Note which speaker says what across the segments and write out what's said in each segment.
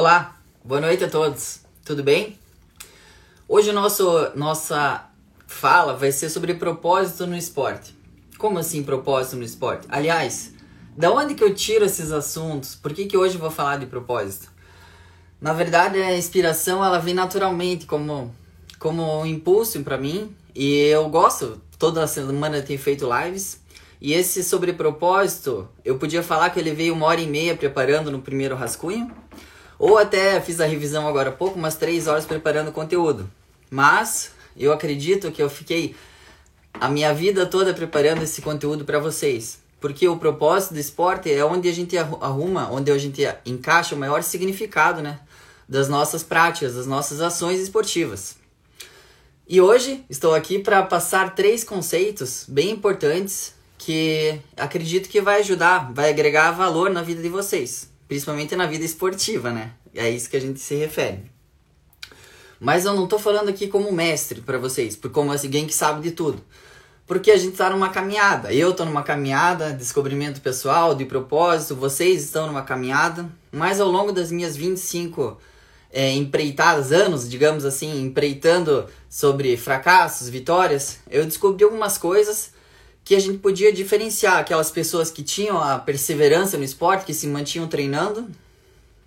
Speaker 1: Olá, boa noite a todos. Tudo bem? Hoje nosso nossa fala vai ser sobre propósito no esporte. Como assim propósito no esporte? Aliás, da onde que eu tiro esses assuntos? Por que que hoje eu vou falar de propósito? Na verdade, a inspiração ela vem naturalmente como como um impulso para mim e eu gosto toda semana ter feito lives e esse sobre propósito, eu podia falar que ele veio uma hora e meia preparando no primeiro rascunho, ou até fiz a revisão agora há pouco, umas três horas preparando o conteúdo. Mas eu acredito que eu fiquei a minha vida toda preparando esse conteúdo para vocês. Porque o propósito do esporte é onde a gente arruma, onde a gente encaixa o maior significado né, das nossas práticas, das nossas ações esportivas. E hoje estou aqui para passar três conceitos bem importantes que acredito que vai ajudar, vai agregar valor na vida de vocês, principalmente na vida esportiva, né? É isso que a gente se refere. Mas eu não tô falando aqui como mestre para vocês, por como alguém que sabe de tudo. Porque a gente tá numa caminhada. Eu tô numa caminhada, descobrimento pessoal, de propósito, vocês estão numa caminhada. Mas ao longo das minhas 25 é, empreitadas, anos, digamos assim, empreitando sobre fracassos, vitórias, eu descobri algumas coisas que a gente podia diferenciar aquelas pessoas que tinham a perseverança no esporte, que se mantinham treinando,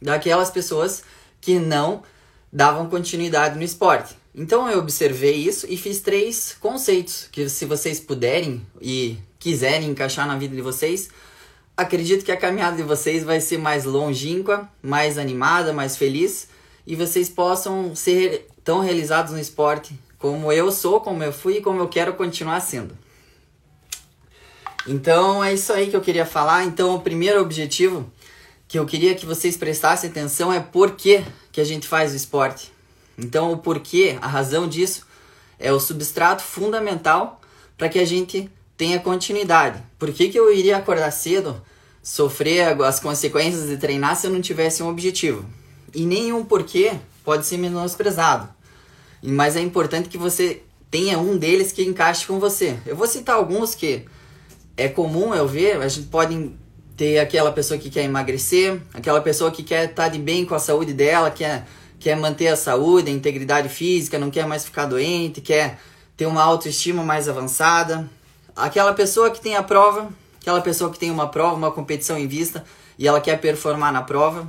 Speaker 1: daquelas pessoas que não davam continuidade no esporte. Então eu observei isso e fiz três conceitos que se vocês puderem e quiserem encaixar na vida de vocês, acredito que a caminhada de vocês vai ser mais longínqua, mais animada, mais feliz e vocês possam ser tão realizados no esporte como eu sou, como eu fui e como eu quero continuar sendo. Então é isso aí que eu queria falar. Então o primeiro objetivo que eu queria que vocês prestassem atenção é por que, que a gente faz o esporte. Então o porquê, a razão disso é o substrato fundamental para que a gente tenha continuidade. Por que, que eu iria acordar cedo, sofrer as consequências de treinar se eu não tivesse um objetivo? E nenhum porquê pode ser menosprezado. Mas é importante que você tenha um deles que encaixe com você. Eu vou citar alguns que é comum eu ver, a gente pode ter aquela pessoa que quer emagrecer, aquela pessoa que quer estar de bem com a saúde dela, quer, quer manter a saúde, a integridade física, não quer mais ficar doente, quer ter uma autoestima mais avançada. Aquela pessoa que tem a prova, aquela pessoa que tem uma prova, uma competição em vista e ela quer performar na prova.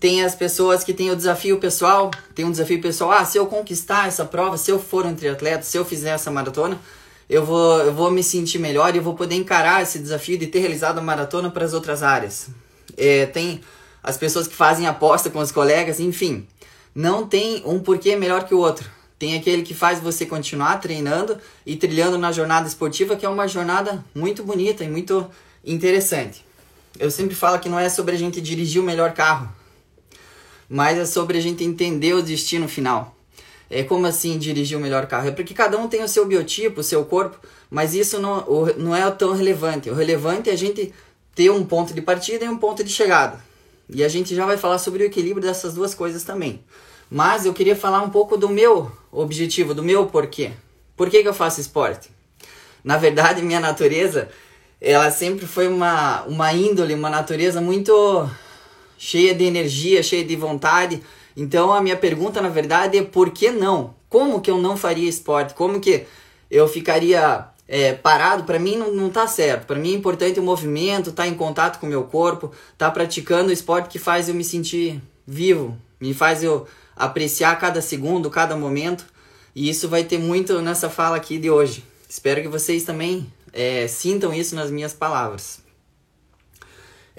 Speaker 1: Tem as pessoas que têm o desafio pessoal, tem um desafio pessoal, ah, se eu conquistar essa prova, se eu for um triatleta, se eu fizer essa maratona, eu vou, eu vou me sentir melhor e eu vou poder encarar esse desafio de ter realizado a maratona para as outras áreas. É, tem as pessoas que fazem aposta com os colegas, enfim. Não tem um porquê melhor que o outro. Tem aquele que faz você continuar treinando e trilhando na jornada esportiva, que é uma jornada muito bonita e muito interessante. Eu sempre falo que não é sobre a gente dirigir o melhor carro, mas é sobre a gente entender o destino final. É como assim dirigir o melhor carro? É porque cada um tem o seu biotipo, o seu corpo, mas isso não, não é tão relevante. O relevante é a gente ter um ponto de partida e um ponto de chegada. E a gente já vai falar sobre o equilíbrio dessas duas coisas também. Mas eu queria falar um pouco do meu objetivo, do meu porquê. Por que, que eu faço esporte? Na verdade, minha natureza, ela sempre foi uma, uma índole, uma natureza muito cheia de energia, cheia de vontade. Então a minha pergunta na verdade é por que não? Como que eu não faria esporte? Como que eu ficaria é, parado? Para mim não, não tá certo. Para mim é importante o movimento, estar tá em contato com o meu corpo, estar tá praticando o esporte que faz eu me sentir vivo, me faz eu apreciar cada segundo, cada momento. E isso vai ter muito nessa fala aqui de hoje. Espero que vocês também é, sintam isso nas minhas palavras.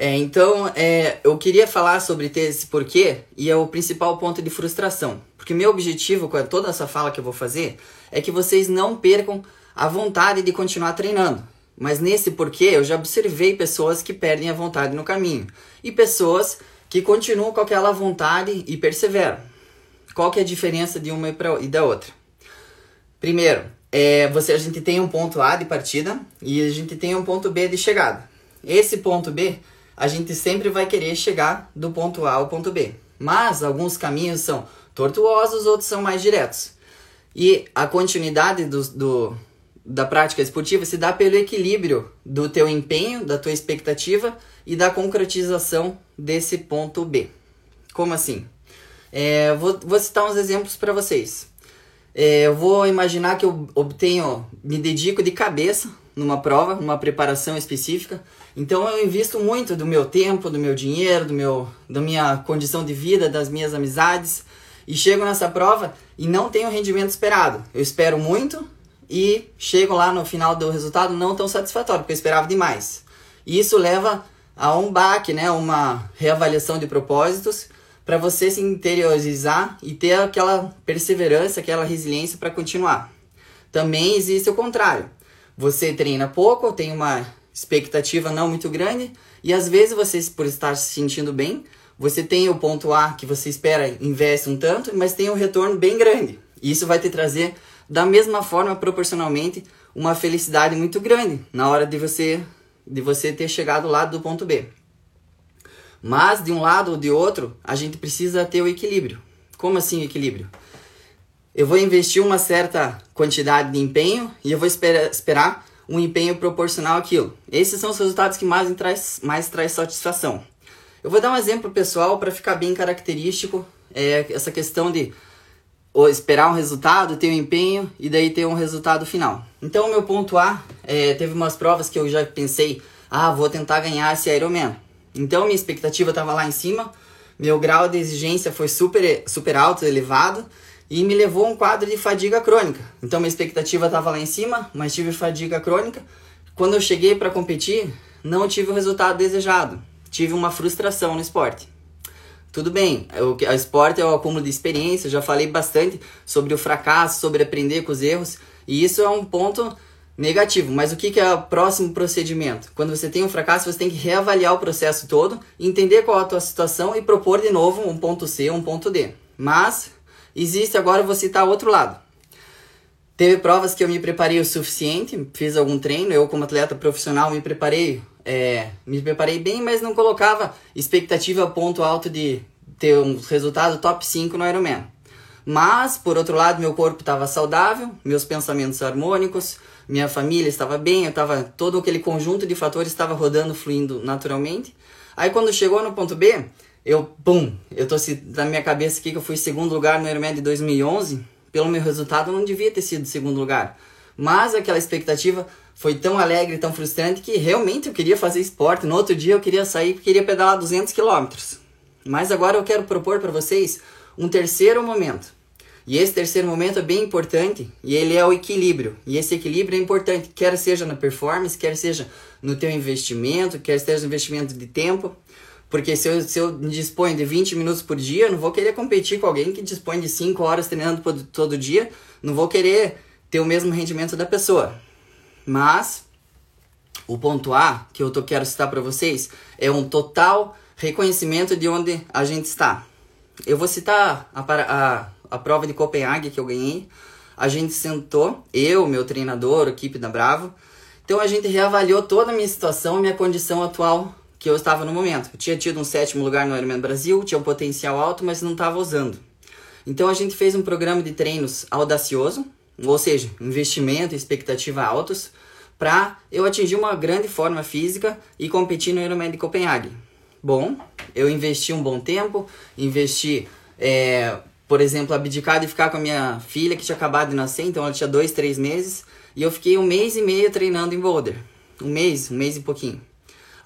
Speaker 1: É, então, é, eu queria falar sobre ter esse porquê e é o principal ponto de frustração. Porque meu objetivo com toda essa fala que eu vou fazer é que vocês não percam a vontade de continuar treinando. Mas nesse porquê eu já observei pessoas que perdem a vontade no caminho e pessoas que continuam com aquela vontade e perseveram. Qual que é a diferença de uma e da outra? Primeiro, é, você, a gente tem um ponto A de partida e a gente tem um ponto B de chegada. Esse ponto B a gente sempre vai querer chegar do ponto A ao ponto B. Mas alguns caminhos são tortuosos, outros são mais diretos. E a continuidade do, do, da prática esportiva se dá pelo equilíbrio do teu empenho, da tua expectativa e da concretização desse ponto B. Como assim? É, vou, vou citar uns exemplos para vocês. É, eu vou imaginar que eu obtenho, me dedico de cabeça numa prova, numa preparação específica. Então eu invisto muito do meu tempo, do meu dinheiro, do meu, da minha condição de vida, das minhas amizades e chego nessa prova e não tenho o rendimento esperado. Eu espero muito e chego lá no final do resultado não tão satisfatório, porque eu esperava demais. E isso leva a um baque, né, uma reavaliação de propósitos para você se interiorizar e ter aquela perseverança, aquela resiliência para continuar. Também existe o contrário. Você treina pouco, tem uma expectativa não muito grande e às vezes você por estar se sentindo bem, você tem o ponto A que você espera, investe um tanto, mas tem um retorno bem grande. E isso vai te trazer, da mesma forma, proporcionalmente, uma felicidade muito grande na hora de você, de você ter chegado lá do ponto B. Mas, de um lado ou de outro, a gente precisa ter o equilíbrio. Como assim equilíbrio? Eu vou investir uma certa quantidade de empenho e eu vou esperar, esperar um empenho proporcional àquilo. Esses são os resultados que mais traz, mais traz satisfação. Eu vou dar um exemplo pessoal para ficar bem característico é, essa questão de esperar um resultado, ter um empenho e daí ter um resultado final. Então, o meu ponto A, é, teve umas provas que eu já pensei, ah, vou tentar ganhar esse Ironman. Então, minha expectativa estava lá em cima, meu grau de exigência foi super, super alto, elevado, e me levou a um quadro de fadiga crônica. Então, minha expectativa estava lá em cima, mas tive fadiga crônica. Quando eu cheguei para competir, não tive o resultado desejado tive uma frustração no esporte. Tudo bem, o, esporte é o acúmulo de experiência, já falei bastante sobre o fracasso, sobre aprender com os erros, e isso é um ponto negativo. Mas o que, que é o próximo procedimento? Quando você tem um fracasso, você tem que reavaliar o processo todo, entender qual é a tua situação e propor de novo um ponto C, um ponto D. Mas existe agora, vou citar outro lado. Teve provas que eu me preparei o suficiente, fiz algum treino, eu como atleta profissional me preparei é, me preparei bem, mas não colocava expectativa ponto alto de ter um resultado top 5 no Ironman. Mas, por outro lado, meu corpo estava saudável, meus pensamentos harmônicos, minha família estava bem, eu tava, todo aquele conjunto de fatores estava rodando, fluindo naturalmente. Aí quando chegou no ponto B, eu, pum, eu tô na minha cabeça aqui que eu fui segundo lugar no Ironman de 2011, pelo meu resultado eu não devia ter sido segundo lugar. Mas aquela expectativa foi tão alegre, tão frustrante que realmente eu queria fazer esporte. No outro dia eu queria sair, queria pedalar 200 quilômetros. Mas agora eu quero propor para vocês um terceiro momento. E esse terceiro momento é bem importante e ele é o equilíbrio. E esse equilíbrio é importante, quer seja na performance, quer seja no teu investimento, quer seja no investimento de tempo. Porque se eu, se eu disponho de 20 minutos por dia, eu não vou querer competir com alguém que dispõe de 5 horas treinando todo dia. Não vou querer ter o mesmo rendimento da pessoa. Mas o ponto A que eu tô, quero citar para vocês é um total reconhecimento de onde a gente está. Eu vou citar a, a, a prova de Copenhague que eu ganhei. A gente sentou, eu, meu treinador, a equipe da Bravo. Então a gente reavaliou toda a minha situação, minha condição atual que eu estava no momento. Eu tinha tido um sétimo lugar no Ironman Brasil, tinha um potencial alto, mas não estava usando. Então a gente fez um programa de treinos audacioso, ou seja, investimento e expectativa altos, para eu atingir uma grande forma física e competir no Ironman de Copenhague. Bom, eu investi um bom tempo, investi, é, por exemplo, abdicar de ficar com a minha filha que tinha acabado de nascer, então ela tinha dois, três meses, e eu fiquei um mês e meio treinando em boulder. Um mês, um mês e pouquinho.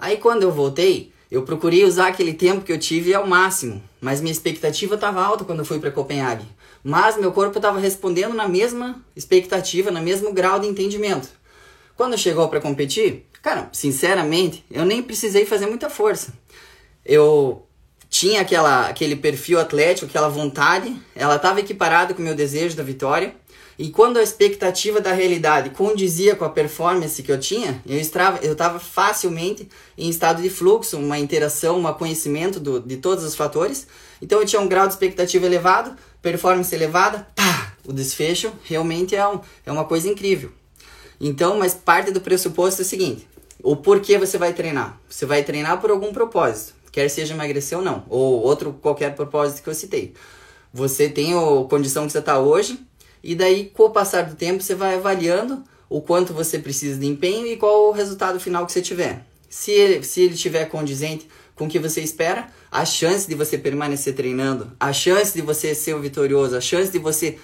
Speaker 1: Aí quando eu voltei, eu procurei usar aquele tempo que eu tive ao máximo, mas minha expectativa estava alta quando eu fui para Copenhague. Mas meu corpo estava respondendo na mesma expectativa, no mesmo grau de entendimento. Quando chegou para competir, cara, sinceramente, eu nem precisei fazer muita força. Eu tinha aquela, aquele perfil atlético, aquela vontade, ela estava equiparada com o meu desejo da vitória. E quando a expectativa da realidade condizia com a performance que eu tinha, eu estava eu estava facilmente em estado de fluxo, uma interação, um conhecimento do, de todos os fatores. Então eu tinha um grau de expectativa elevado, performance elevada, pá, o desfecho realmente é, um, é uma coisa incrível. Então, mas parte do pressuposto é o seguinte: o porquê você vai treinar? Você vai treinar por algum propósito, quer seja emagrecer ou não, ou outro qualquer propósito que eu citei. Você tem a condição que você está hoje, e daí, com o passar do tempo, você vai avaliando o quanto você precisa de empenho e qual o resultado final que você tiver. Se ele, se ele tiver condizente com o que você espera, a chance de você permanecer treinando, a chance de você ser o vitorioso, a chance de você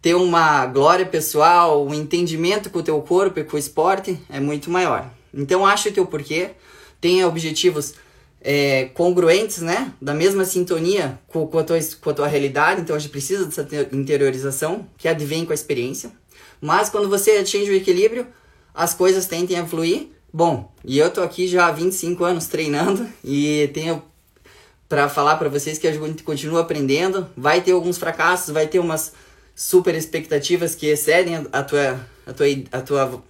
Speaker 1: ter uma glória pessoal, um entendimento com o teu corpo e com o esporte é muito maior. Então acha o teu porquê, tenha objetivos é, congruentes, né? Da mesma sintonia com, com, a tua, com a tua realidade, então a gente precisa dessa interiorização que advém com a experiência. Mas quando você atinge o equilíbrio, as coisas tendem a fluir. Bom, e eu tô aqui já há 25 anos treinando e tenho para falar para vocês que a gente continua aprendendo. Vai ter alguns fracassos, vai ter umas super expectativas que excedem a tua a tua a tua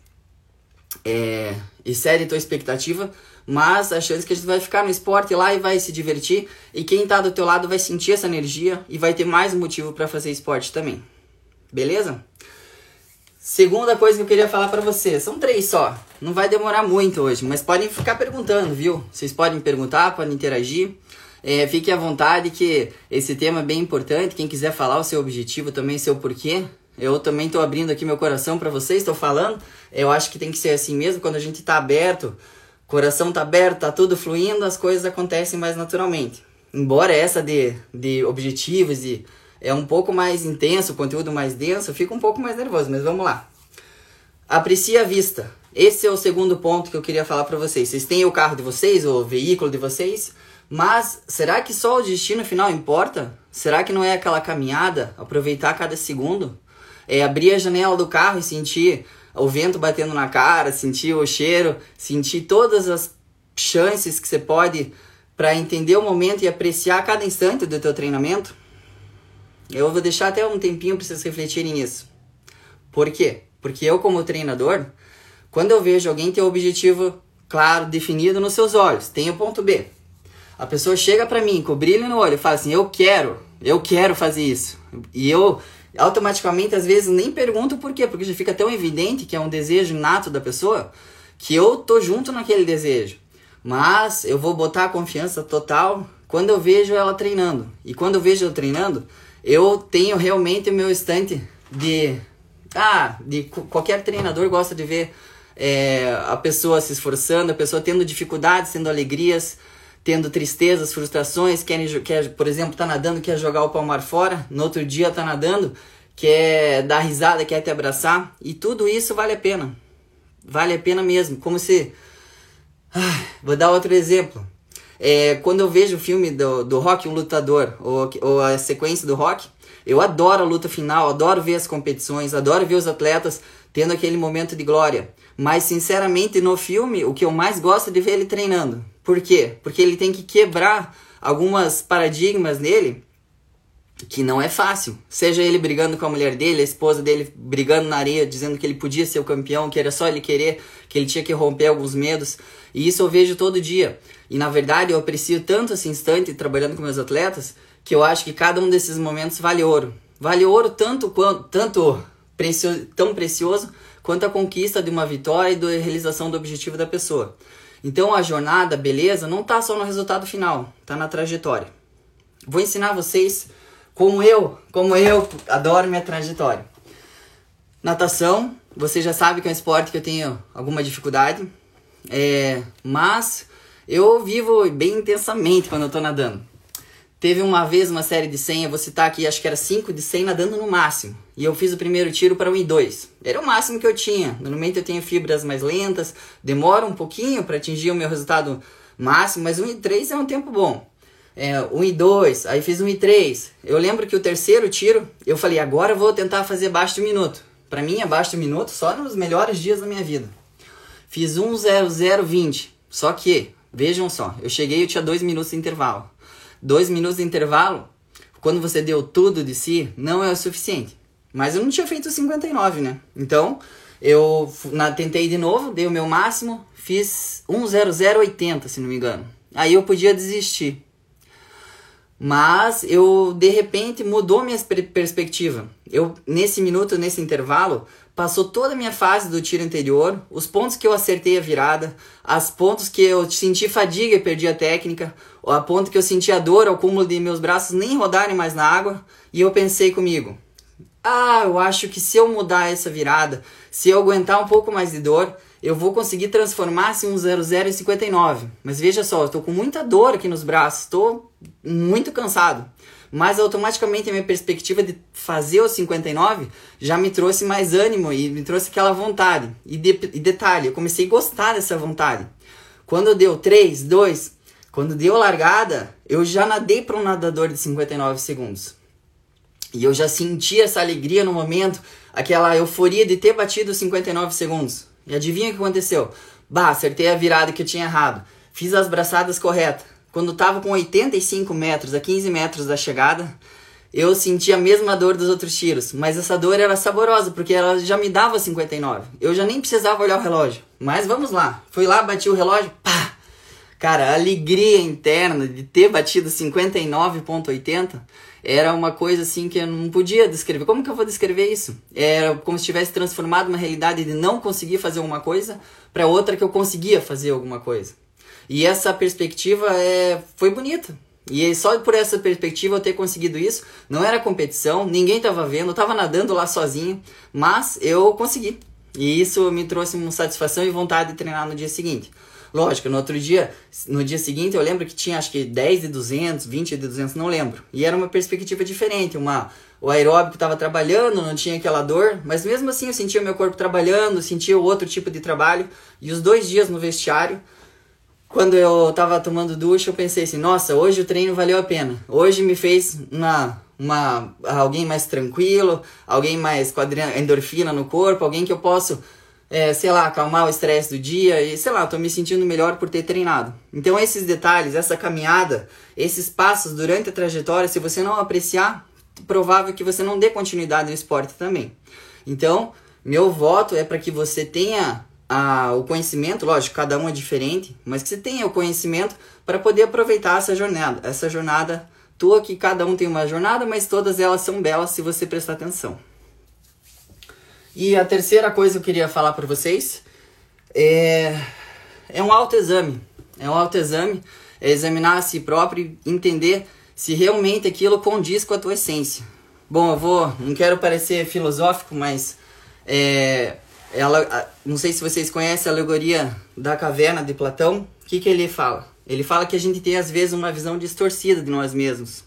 Speaker 1: é, excede a tua expectativa, mas a chance que a gente vai ficar no esporte lá e vai se divertir e quem tá do teu lado vai sentir essa energia e vai ter mais motivo para fazer esporte também. Beleza? Segunda coisa que eu queria falar para vocês, são três só. Não vai demorar muito hoje, mas podem ficar perguntando, viu? Vocês podem perguntar, podem interagir. É, fique à vontade que esse tema é bem importante. Quem quiser falar o seu objetivo também, seu porquê, eu também estou abrindo aqui meu coração para vocês, estou falando. Eu acho que tem que ser assim mesmo, quando a gente está aberto, coração está aberto, está tudo fluindo, as coisas acontecem mais naturalmente. Embora essa de, de objetivos e é um pouco mais intenso, conteúdo mais denso, eu fico um pouco mais nervoso, mas vamos lá. Aprecie a vista. Esse é o segundo ponto que eu queria falar para vocês. Vocês têm o carro de vocês, o veículo de vocês, mas será que só o destino final importa? Será que não é aquela caminhada, aproveitar cada segundo? É abrir a janela do carro e sentir o vento batendo na cara, sentir o cheiro, sentir todas as chances que você pode para entender o momento e apreciar cada instante do teu treinamento? Eu vou deixar até um tempinho para vocês refletirem nisso. Por quê? Porque eu, como treinador, quando eu vejo alguém ter o um objetivo claro, definido nos seus olhos, tem o ponto B. A pessoa chega para mim com brilho no olho e fala assim: Eu quero, eu quero fazer isso. E eu automaticamente, às vezes, nem pergunto por quê, porque já fica tão evidente que é um desejo nato da pessoa que eu tô junto naquele desejo. Mas eu vou botar a confiança total quando eu vejo ela treinando. E quando eu vejo ela treinando, eu tenho realmente o meu estante de. Ah, de qualquer treinador gosta de ver é, a pessoa se esforçando, a pessoa tendo dificuldades, tendo alegrias, tendo tristezas, frustrações, quer, por exemplo, tá nadando, quer jogar o palmar fora, no outro dia tá nadando, quer dar risada, quer te abraçar, e tudo isso vale a pena. Vale a pena mesmo. Como se. Ah, vou dar outro exemplo. É, quando eu vejo o filme do, do Rock, um lutador, ou, ou a sequência do Rock, eu adoro a luta final, adoro ver as competições, adoro ver os atletas tendo aquele momento de glória. Mas, sinceramente, no filme, o que eu mais gosto é de ver ele treinando. Por quê? Porque ele tem que quebrar algumas paradigmas nele que não é fácil. Seja ele brigando com a mulher dele, a esposa dele brigando na areia, dizendo que ele podia ser o campeão, que era só ele querer, que ele tinha que romper alguns medos. E isso eu vejo todo dia. E na verdade eu aprecio tanto esse instante trabalhando com meus atletas que eu acho que cada um desses momentos vale ouro. Vale ouro tanto quanto tanto tão precioso quanto a conquista de uma vitória e da realização do objetivo da pessoa. Então a jornada, beleza, não está só no resultado final, está na trajetória. Vou ensinar vocês como eu, como eu adoro minha trajetória. Natação, você já sabe que é um esporte que eu tenho alguma dificuldade, é, mas eu vivo bem intensamente quando eu tô nadando. Teve uma vez uma série de 100, eu vou citar aqui, acho que era 5 de 100 nadando no máximo. E eu fiz o primeiro tiro para 1 e 2. Era o máximo que eu tinha. Normalmente eu tenho fibras mais lentas, demora um pouquinho para atingir o meu resultado máximo, mas 1 e 3 é um tempo bom. É, 1 e 2, aí fiz 1 e 3. Eu lembro que o terceiro tiro, eu falei, agora eu vou tentar fazer abaixo de um minuto. Para mim, abaixo de um minuto, só nos melhores dias da minha vida. Fiz 1.0020. Só que Vejam só, eu cheguei e tinha dois minutos de intervalo. Dois minutos de intervalo, quando você deu tudo de si, não é o suficiente. Mas eu não tinha feito 59, né? Então, eu na, tentei de novo, dei o meu máximo, fiz 10080, se não me engano. Aí eu podia desistir. Mas eu de repente mudou minha perspectiva. Eu nesse minuto, nesse intervalo, passou toda a minha fase do tiro anterior, os pontos que eu acertei a virada, as pontos que eu senti fadiga e perdi a técnica, a ponto que eu senti a dor ao cúmulo de meus braços nem rodarem mais na água, e eu pensei comigo: "Ah, eu acho que se eu mudar essa virada, se eu aguentar um pouco mais de dor, eu vou conseguir transformar assim, um 00 em 59. Mas veja só, eu tô com muita dor aqui nos braços, estou muito cansado. Mas automaticamente a minha perspectiva de fazer o 59 já me trouxe mais ânimo e me trouxe aquela vontade. E, de, e detalhe, eu comecei a gostar dessa vontade. Quando deu 3, 2, quando deu a largada, eu já nadei para um nadador de 59 segundos. E eu já senti essa alegria no momento, aquela euforia de ter batido 59 segundos. E adivinha o que aconteceu? Bah, acertei a virada que eu tinha errado. Fiz as braçadas corretas. Quando tava com 85 metros, a 15 metros da chegada, eu senti a mesma dor dos outros tiros. Mas essa dor era saborosa, porque ela já me dava 59. Eu já nem precisava olhar o relógio. Mas vamos lá. Fui lá, bati o relógio, pá! Cara, a alegria interna de ter batido 59,80 era uma coisa assim que eu não podia descrever. Como que eu vou descrever isso? Era como se tivesse transformado uma realidade de não conseguir fazer alguma coisa para outra que eu conseguia fazer alguma coisa. E essa perspectiva é, foi bonita. E só por essa perspectiva eu ter conseguido isso, não era competição, ninguém estava vendo, eu estava nadando lá sozinho, mas eu consegui. E isso me trouxe uma satisfação e vontade de treinar no dia seguinte. Lógico, no outro dia, no dia seguinte eu lembro que tinha acho que 10 de 200, 20 de 200, não lembro. E era uma perspectiva diferente, uma o aeróbico estava trabalhando, não tinha aquela dor, mas mesmo assim eu sentia o meu corpo trabalhando, sentia outro tipo de trabalho. E os dois dias no vestiário, quando eu estava tomando ducha, eu pensei assim, nossa, hoje o treino valeu a pena. Hoje me fez uma uma alguém mais tranquilo, alguém mais com endorfina no corpo, alguém que eu posso é, sei lá, acalmar o estresse do dia e, sei lá, tô me sentindo melhor por ter treinado. Então, esses detalhes, essa caminhada, esses passos durante a trajetória, se você não apreciar, provável que você não dê continuidade no esporte também. Então, meu voto é para que você tenha a, o conhecimento, lógico, cada um é diferente, mas que você tenha o conhecimento para poder aproveitar essa jornada, essa jornada tua, que cada um tem uma jornada, mas todas elas são belas se você prestar atenção. E a terceira coisa que eu queria falar para vocês é, é um autoexame. É um autoexame, é examinar a si próprio e entender se realmente aquilo condiz com a tua essência. Bom, eu vou, não quero parecer filosófico, mas é, ela, não sei se vocês conhecem a alegoria da caverna de Platão. O que, que ele fala? Ele fala que a gente tem às vezes uma visão distorcida de nós mesmos.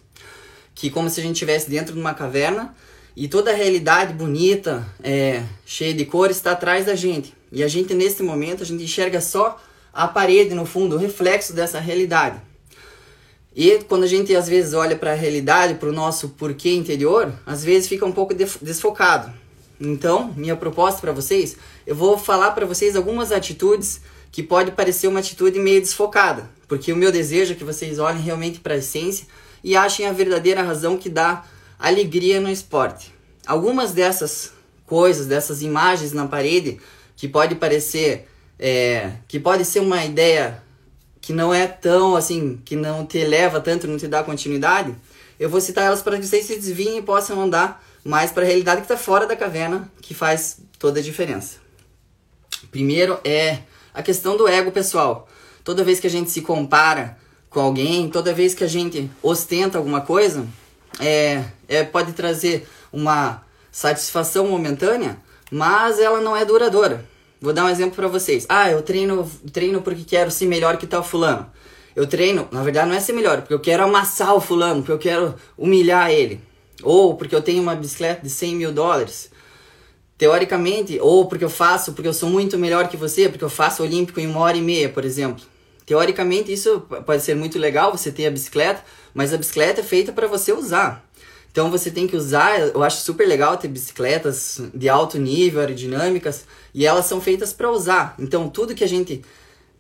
Speaker 1: Que como se a gente estivesse dentro de uma caverna e toda a realidade bonita, é, cheia de cores, está atrás da gente. E a gente, nesse momento, a gente enxerga só a parede, no fundo, o reflexo dessa realidade. E quando a gente, às vezes, olha para a realidade, para o nosso porquê interior, às vezes fica um pouco desfocado. Então, minha proposta para vocês, eu vou falar para vocês algumas atitudes que pode parecer uma atitude meio desfocada, porque o meu desejo é que vocês olhem realmente para a essência e achem a verdadeira razão que dá alegria no esporte. Algumas dessas coisas, dessas imagens na parede, que pode parecer, é, que pode ser uma ideia que não é tão assim, que não te leva tanto, não te dá continuidade, eu vou citar elas para que vocês se desviem e possam andar mais para a realidade que está fora da caverna, que faz toda a diferença. Primeiro é a questão do ego pessoal. Toda vez que a gente se compara com alguém, toda vez que a gente ostenta alguma coisa, é, é, pode trazer uma satisfação momentânea, mas ela não é duradoura. Vou dar um exemplo para vocês. Ah, eu treino, treino porque quero ser melhor que tal fulano. Eu treino, na verdade não é ser melhor, porque eu quero amassar o fulano, porque eu quero humilhar ele. Ou porque eu tenho uma bicicleta de 100 mil dólares. Teoricamente, ou porque eu faço, porque eu sou muito melhor que você, porque eu faço olímpico em uma hora e meia, por exemplo. Teoricamente, isso pode ser muito legal, você ter a bicicleta, mas a bicicleta é feita para você usar. Então você tem que usar, eu acho super legal ter bicicletas de alto nível, aerodinâmicas, e elas são feitas para usar. Então tudo que a gente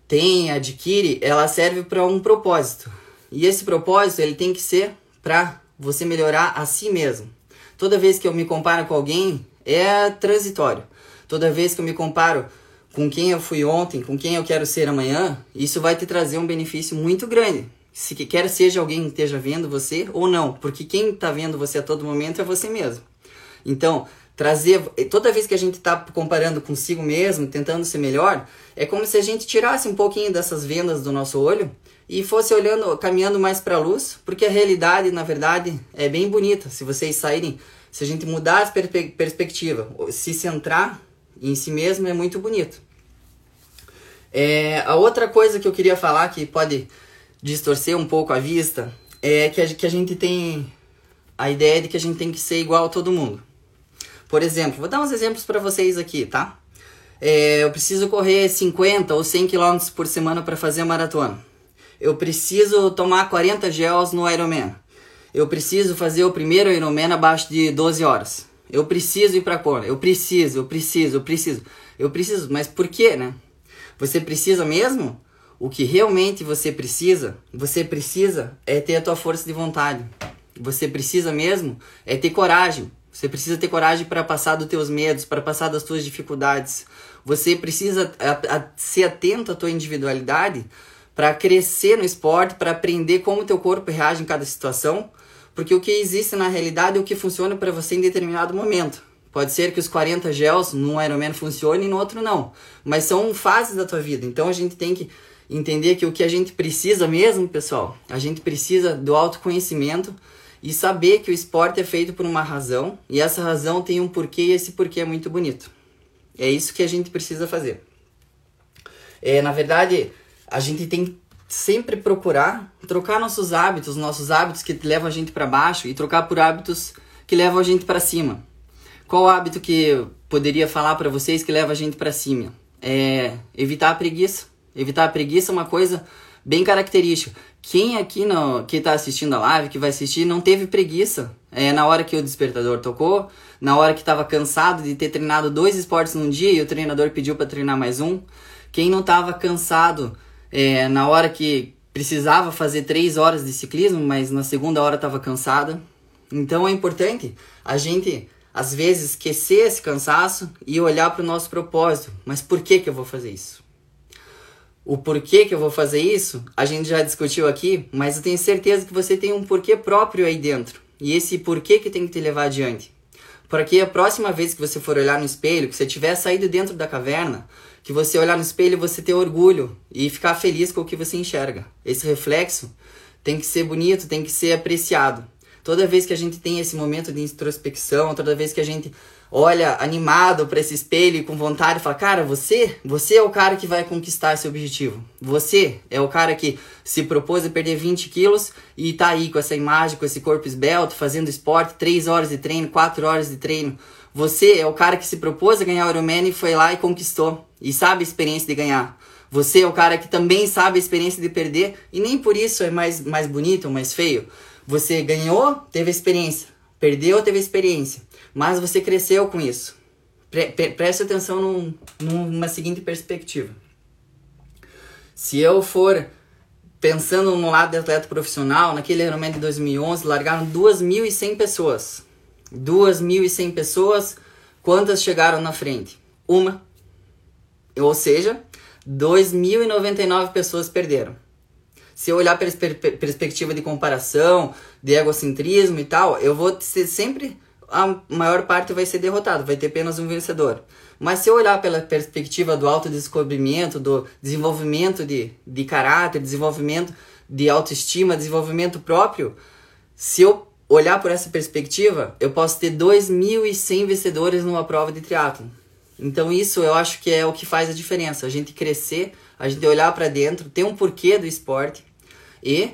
Speaker 1: tem, adquire, ela serve para um propósito. E esse propósito, ele tem que ser para você melhorar a si mesmo. Toda vez que eu me comparo com alguém, é transitório. Toda vez que eu me comparo com quem eu fui ontem, com quem eu quero ser amanhã, isso vai te trazer um benefício muito grande. Se quer seja alguém que esteja vendo você ou não, porque quem está vendo você a todo momento é você mesmo. Então, trazer toda vez que a gente está comparando consigo mesmo, tentando ser melhor, é como se a gente tirasse um pouquinho dessas vendas do nosso olho e fosse olhando, caminhando mais para a luz, porque a realidade, na verdade, é bem bonita. Se vocês saírem, se a gente mudar a perspe perspectiva, se centrar em si mesmo é muito bonito. É, a outra coisa que eu queria falar que pode distorcer um pouco a vista é que a, que a gente tem a ideia de que a gente tem que ser igual a todo mundo. Por exemplo, vou dar uns exemplos para vocês aqui, tá? É, eu preciso correr 50 ou 100 km por semana para fazer a maratona. Eu preciso tomar 40 gels no Ironman. Eu preciso fazer o primeiro Ironman abaixo de 12 horas. Eu preciso ir para Kona. Eu preciso, eu preciso, eu preciso. Eu preciso, mas por quê, né? Você precisa mesmo? O que realmente você precisa, você precisa é ter a tua força de vontade. Você precisa mesmo é ter coragem. Você precisa ter coragem para passar dos teus medos, para passar das tuas dificuldades. Você precisa a, a, ser atento à tua individualidade para crescer no esporte, para aprender como teu corpo reage em cada situação, porque o que existe na realidade é o que funciona para você em determinado momento. Pode ser que os 40 gels num Ironman funcione e no outro não. Mas são fases da tua vida. Então a gente tem que entender que o que a gente precisa mesmo, pessoal, a gente precisa do autoconhecimento e saber que o esporte é feito por uma razão e essa razão tem um porquê e esse porquê é muito bonito. É isso que a gente precisa fazer. É, na verdade, a gente tem sempre procurar trocar nossos hábitos, nossos hábitos que levam a gente para baixo e trocar por hábitos que levam a gente para cima. Qual hábito que eu poderia falar para vocês que leva a gente para cima? É evitar a preguiça. Evitar a preguiça é uma coisa bem característica. Quem aqui no, que está assistindo a live, que vai assistir, não teve preguiça é, na hora que o despertador tocou, na hora que estava cansado de ter treinado dois esportes num dia e o treinador pediu para treinar mais um. Quem não estava cansado é, na hora que precisava fazer três horas de ciclismo, mas na segunda hora estava cansada. Então é importante a gente às vezes esquecer esse cansaço e olhar para o nosso propósito. Mas por que, que eu vou fazer isso? O porquê que eu vou fazer isso, a gente já discutiu aqui, mas eu tenho certeza que você tem um porquê próprio aí dentro. E esse porquê que tem que te levar adiante. Para que a próxima vez que você for olhar no espelho, que você tiver saído dentro da caverna, que você olhar no espelho você ter orgulho e ficar feliz com o que você enxerga. Esse reflexo tem que ser bonito, tem que ser apreciado. Toda vez que a gente tem esse momento de introspecção, toda vez que a gente olha animado para esse espelho e com vontade fala, cara, você, você é o cara que vai conquistar esse objetivo. Você é o cara que se propôs a perder 20 quilos e tá aí com essa imagem, com esse corpo esbelto, fazendo esporte, 3 horas de treino, 4 horas de treino. Você é o cara que se propôs a ganhar o Ironman e foi lá e conquistou. E sabe a experiência de ganhar. Você é o cara que também sabe a experiência de perder e nem por isso é mais, mais bonito ou mais feio. Você ganhou, teve experiência. Perdeu, teve experiência. Mas você cresceu com isso. Pre preste atenção num, numa seguinte perspectiva. Se eu for pensando no lado de atleta profissional, naquele Ironman de 2011, largaram 2.100 pessoas. 2.100 pessoas, quantas chegaram na frente? Uma. Ou seja, 2.099 pessoas perderam se eu olhar pela perspectiva de comparação, de egocentrismo e tal, eu vou ser sempre a maior parte vai ser derrotado, vai ter apenas um vencedor. Mas se eu olhar pela perspectiva do autodescobrimento, do desenvolvimento de, de caráter, desenvolvimento de autoestima, desenvolvimento próprio, se eu olhar por essa perspectiva, eu posso ter 2.100 vencedores numa prova de triatlo. Então isso eu acho que é o que faz a diferença, a gente crescer, a gente olhar para dentro, ter um porquê do esporte e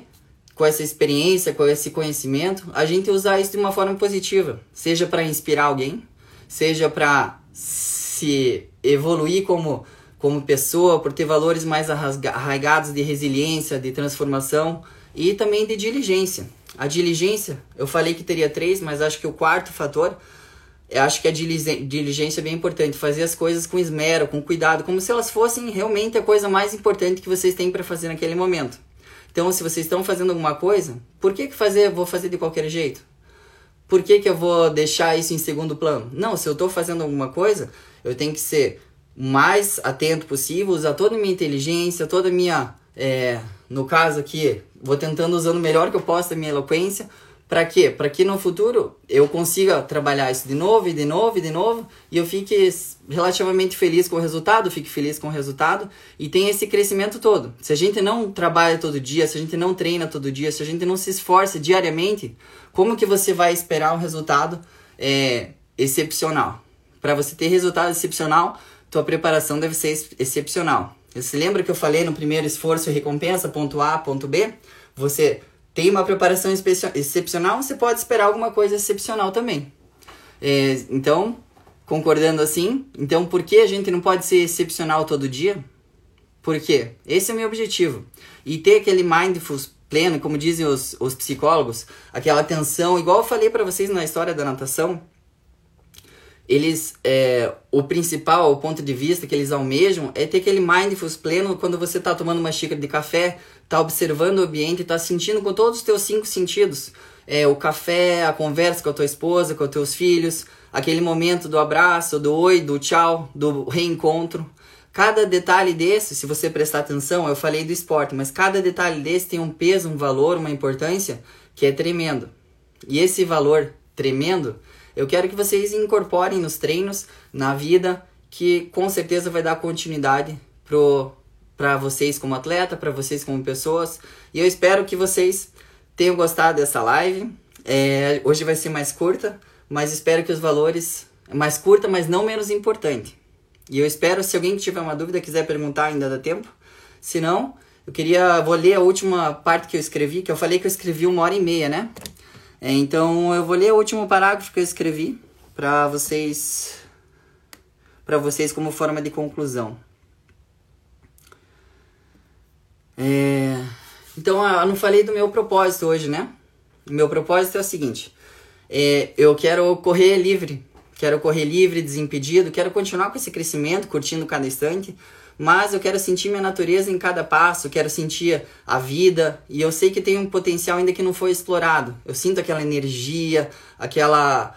Speaker 1: com essa experiência, com esse conhecimento, a gente usar isso de uma forma positiva, seja para inspirar alguém, seja para se evoluir como como pessoa, por ter valores mais arraigados de resiliência, de transformação e também de diligência. A diligência, eu falei que teria três, mas acho que o quarto fator, eu acho que a diligência é bem importante, fazer as coisas com esmero, com cuidado, como se elas fossem realmente a coisa mais importante que vocês têm para fazer naquele momento. Então, se vocês estão fazendo alguma coisa, por que, que fazer, vou fazer de qualquer jeito? Por que, que eu vou deixar isso em segundo plano? Não, se eu estou fazendo alguma coisa, eu tenho que ser mais atento possível, usar toda a minha inteligência, toda a minha. É, no caso aqui, vou tentando usando o melhor que eu posso a minha eloquência para quê? Para que no futuro eu consiga trabalhar isso de novo e de novo e de novo e eu fique relativamente feliz com o resultado, fique feliz com o resultado e tenha esse crescimento todo. Se a gente não trabalha todo dia, se a gente não treina todo dia, se a gente não se esforça diariamente, como que você vai esperar um resultado é, excepcional? Para você ter resultado excepcional, tua preparação deve ser excepcional. Você lembra que eu falei no primeiro esforço recompensa, ponto A, ponto B? Você tem uma preparação excepcional, você pode esperar alguma coisa excepcional também. É, então, concordando assim, então por que a gente não pode ser excepcional todo dia? Por quê? Esse é o meu objetivo. E ter aquele mindfulness pleno, como dizem os, os psicólogos, aquela atenção, igual eu falei para vocês na história da natação, eles, é, o principal, o ponto de vista que eles almejam é ter aquele mindfulness pleno quando você está tomando uma xícara de café, está observando o ambiente, está sentindo com todos os teus cinco sentidos. É, o café, a conversa com a tua esposa, com os teus filhos, aquele momento do abraço, do oi, do tchau, do reencontro. Cada detalhe desse, se você prestar atenção, eu falei do esporte, mas cada detalhe desse tem um peso, um valor, uma importância que é tremendo. E esse valor tremendo, eu quero que vocês incorporem nos treinos, na vida, que com certeza vai dar continuidade para vocês como atleta, para vocês como pessoas. E eu espero que vocês tenham gostado dessa live. É, hoje vai ser mais curta, mas espero que os valores mais curta, mas não menos importante. E eu espero, se alguém tiver uma dúvida, quiser perguntar, ainda dá tempo. Se não, eu queria, vou ler a última parte que eu escrevi, que eu falei que eu escrevi uma hora e meia, né? É, então eu vou ler o último parágrafo que eu escrevi para vocês, para vocês como forma de conclusão. Então eu não falei do meu propósito hoje, né? Meu propósito é o seguinte: é, eu quero correr livre quero correr livre, desimpedido, quero continuar com esse crescimento, curtindo cada instante, mas eu quero sentir minha natureza em cada passo, quero sentir a vida, e eu sei que tem um potencial ainda que não foi explorado. Eu sinto aquela energia, aquela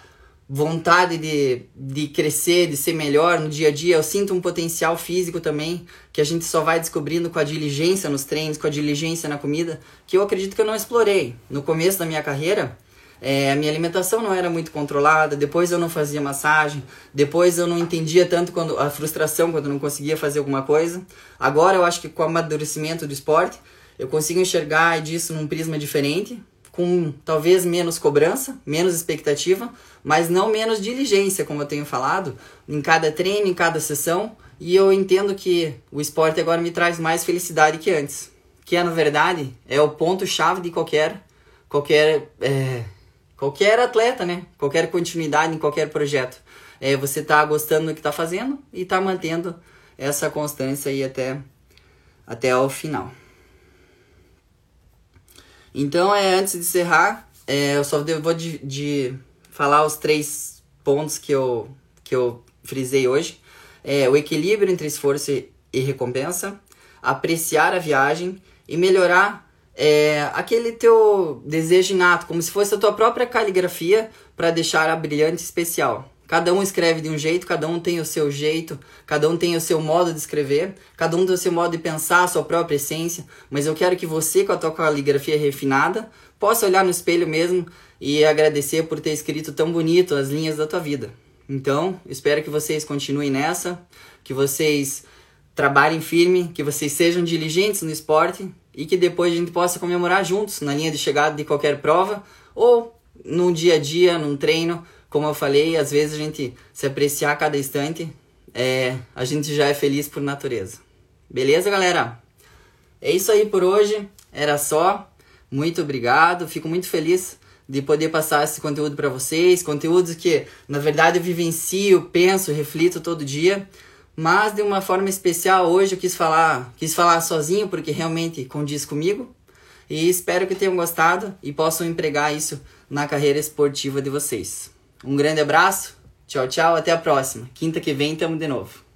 Speaker 1: vontade de, de crescer, de ser melhor no dia a dia. Eu sinto um potencial físico também, que a gente só vai descobrindo com a diligência nos treinos, com a diligência na comida, que eu acredito que eu não explorei. No começo da minha carreira, é, a minha alimentação não era muito controlada, depois eu não fazia massagem, depois eu não entendia tanto quando a frustração quando eu não conseguia fazer alguma coisa. Agora eu acho que com o amadurecimento do esporte, eu consigo enxergar disso num prisma diferente, com talvez menos cobrança, menos expectativa, mas não menos diligência, como eu tenho falado, em cada treino, em cada sessão, e eu entendo que o esporte agora me traz mais felicidade que antes, que é na verdade é o ponto chave de qualquer qualquer é, qualquer atleta, né? Qualquer continuidade em qualquer projeto. É, você tá gostando do que tá fazendo e tá mantendo essa constância aí até, até o final. Então, é, antes de encerrar, é, eu só vou de, de, falar os três pontos que eu, que eu frisei hoje. É, o equilíbrio entre esforço e recompensa, apreciar a viagem e melhorar é, aquele teu desejo inato, como se fosse a tua própria caligrafia para deixar a brilhante especial. Cada um escreve de um jeito, cada um tem o seu jeito, cada um tem o seu modo de escrever, cada um tem o seu modo de pensar, a sua própria essência, mas eu quero que você, com a tua caligrafia refinada, possa olhar no espelho mesmo e agradecer por ter escrito tão bonito as linhas da tua vida. Então, espero que vocês continuem nessa, que vocês trabalhem firme, que vocês sejam diligentes no esporte e que depois a gente possa comemorar juntos na linha de chegada de qualquer prova ou no dia a dia, num treino. Como eu falei, às vezes a gente se apreciar a cada instante, é, a gente já é feliz por natureza. Beleza, galera? É isso aí por hoje. Era só. Muito obrigado. Fico muito feliz de poder passar esse conteúdo para vocês. Conteúdos que, na verdade, eu vivencio, penso, reflito todo dia. Mas de uma forma especial hoje eu quis falar, quis falar sozinho porque realmente condiz comigo. E espero que tenham gostado e possam empregar isso na carreira esportiva de vocês. Um grande abraço, tchau, tchau, até a próxima. Quinta que vem tamo de novo.